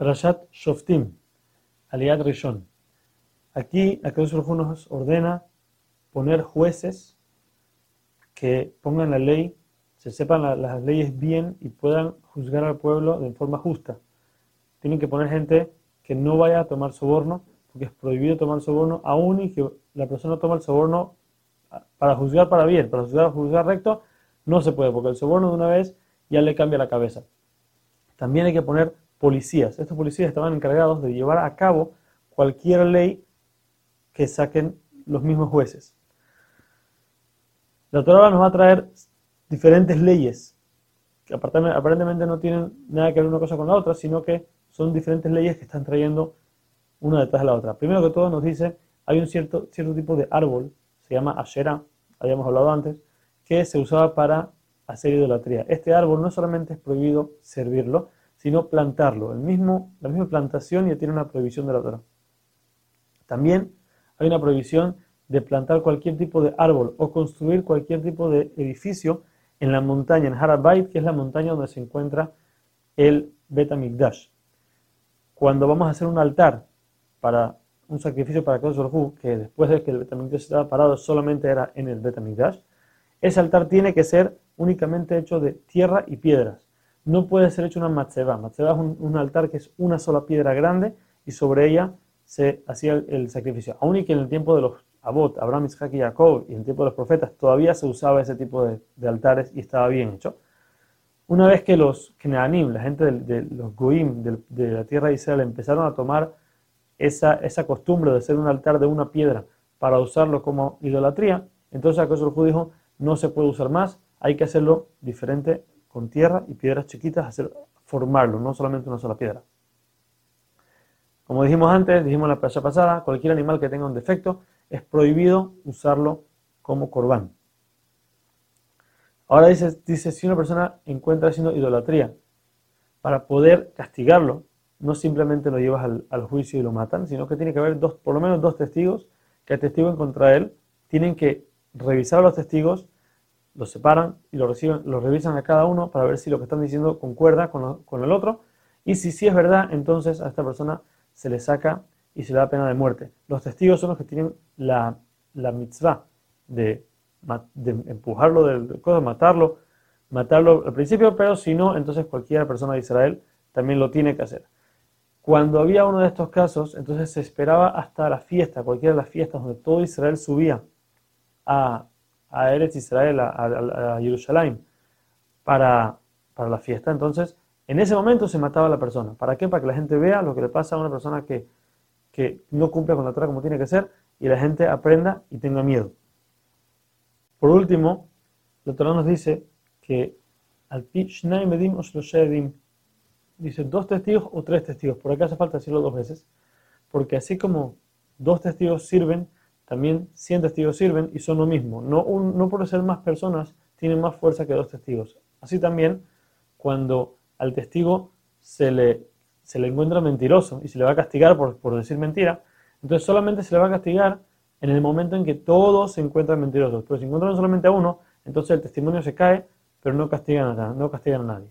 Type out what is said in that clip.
Parashat Shoftim, Aliad Rishon. Aquí, Akadosh Baruj nos ordena poner jueces que pongan la ley, se sepan las leyes bien y puedan juzgar al pueblo de forma justa. Tienen que poner gente que no vaya a tomar soborno, porque es prohibido tomar soborno, aún y que la persona toma el soborno para juzgar para bien, para juzgar, juzgar recto, no se puede, porque el soborno de una vez ya le cambia la cabeza. También hay que poner policías. Estos policías estaban encargados de llevar a cabo cualquier ley que saquen los mismos jueces. La Torah nos va a traer diferentes leyes que aparentemente no tienen nada que ver una cosa con la otra, sino que son diferentes leyes que están trayendo una detrás de la otra. Primero que todo nos dice, hay un cierto, cierto tipo de árbol, se llama Asherah, habíamos hablado antes, que se usaba para hacer idolatría. Este árbol no solamente es prohibido servirlo, sino plantarlo. El mismo, la misma plantación ya tiene una prohibición de la Torah. También hay una prohibición de plantar cualquier tipo de árbol o construir cualquier tipo de edificio en la montaña, en Harabait, que es la montaña donde se encuentra el Bet Cuando vamos a hacer un altar para un sacrificio para Kodesh que después de que el Bet estaba parado solamente era en el Bet ese altar tiene que ser únicamente hecho de tierra y piedras. No puede ser hecho una matzeba. Matzeba es un, altar que es una sola piedra grande y sobre ella se hacía el, sacrificio. Aún y que en el tiempo de los Abot, Abraham, Isaac y Jacob, y en el tiempo de los profetas, todavía se usaba ese tipo de, altares y estaba bien hecho. Una vez que los Kneanim, la gente de, los Goim de, la tierra de Israel, empezaron a tomar esa, costumbre de hacer un altar de una piedra para usarlo como idolatría, entonces el dijo, no se puede usar más, hay que hacerlo diferente con tierra y piedras chiquitas, hacer, formarlo, no solamente una sola piedra. Como dijimos antes, dijimos en la playa pasada, cualquier animal que tenga un defecto es prohibido usarlo como corbán. Ahora dice, dice, si una persona encuentra haciendo idolatría, para poder castigarlo, no simplemente lo llevas al, juicio y lo matan, sino que tiene que haber dos, por lo menos dos testigos que atestiguen contra él, tienen que revisar los testigos, los separan y lo, reciben, lo revisan a cada uno para ver si lo que están diciendo concuerda con, el otro. Y si sí es verdad, entonces a esta persona se le saca y se le da pena de muerte. Los testigos son los que tienen la, la mitzvah de, empujarlo del codo, matarlo, matarlo al principio, pero si no, entonces cualquier persona de Israel también lo tiene que hacer. Cuando había uno de estos casos, entonces se esperaba hasta la fiesta, cualquiera de las fiestas donde todo Israel subía a, a Eretz Israel, a, Jerusalén, para, para, la fiesta. Entonces, en ese momento se mataba a la persona. ¿Para qué? Para que la gente vea lo que le pasa a una persona que, que no cumple con la Torah como tiene que ser y la gente aprenda y tenga miedo. Por último, la Torah nos dice que al medim o dice dos testigos o tres testigos. Por acá hace falta decirlo dos veces, porque así como dos testigos sirven también 100 testigos sirven y son lo mismo. No, no por ser más personas tienen más fuerza que dos testigos. Así también, cuando al testigo se le, se le encuentra mentiroso y se le va a castigar por, por decir mentira, entonces solamente se le va a castigar en el momento en que todos se encuentran mentirosos. Pero si encuentran solamente a uno, entonces el testimonio se cae, pero no castigan a, no castigan a nadie.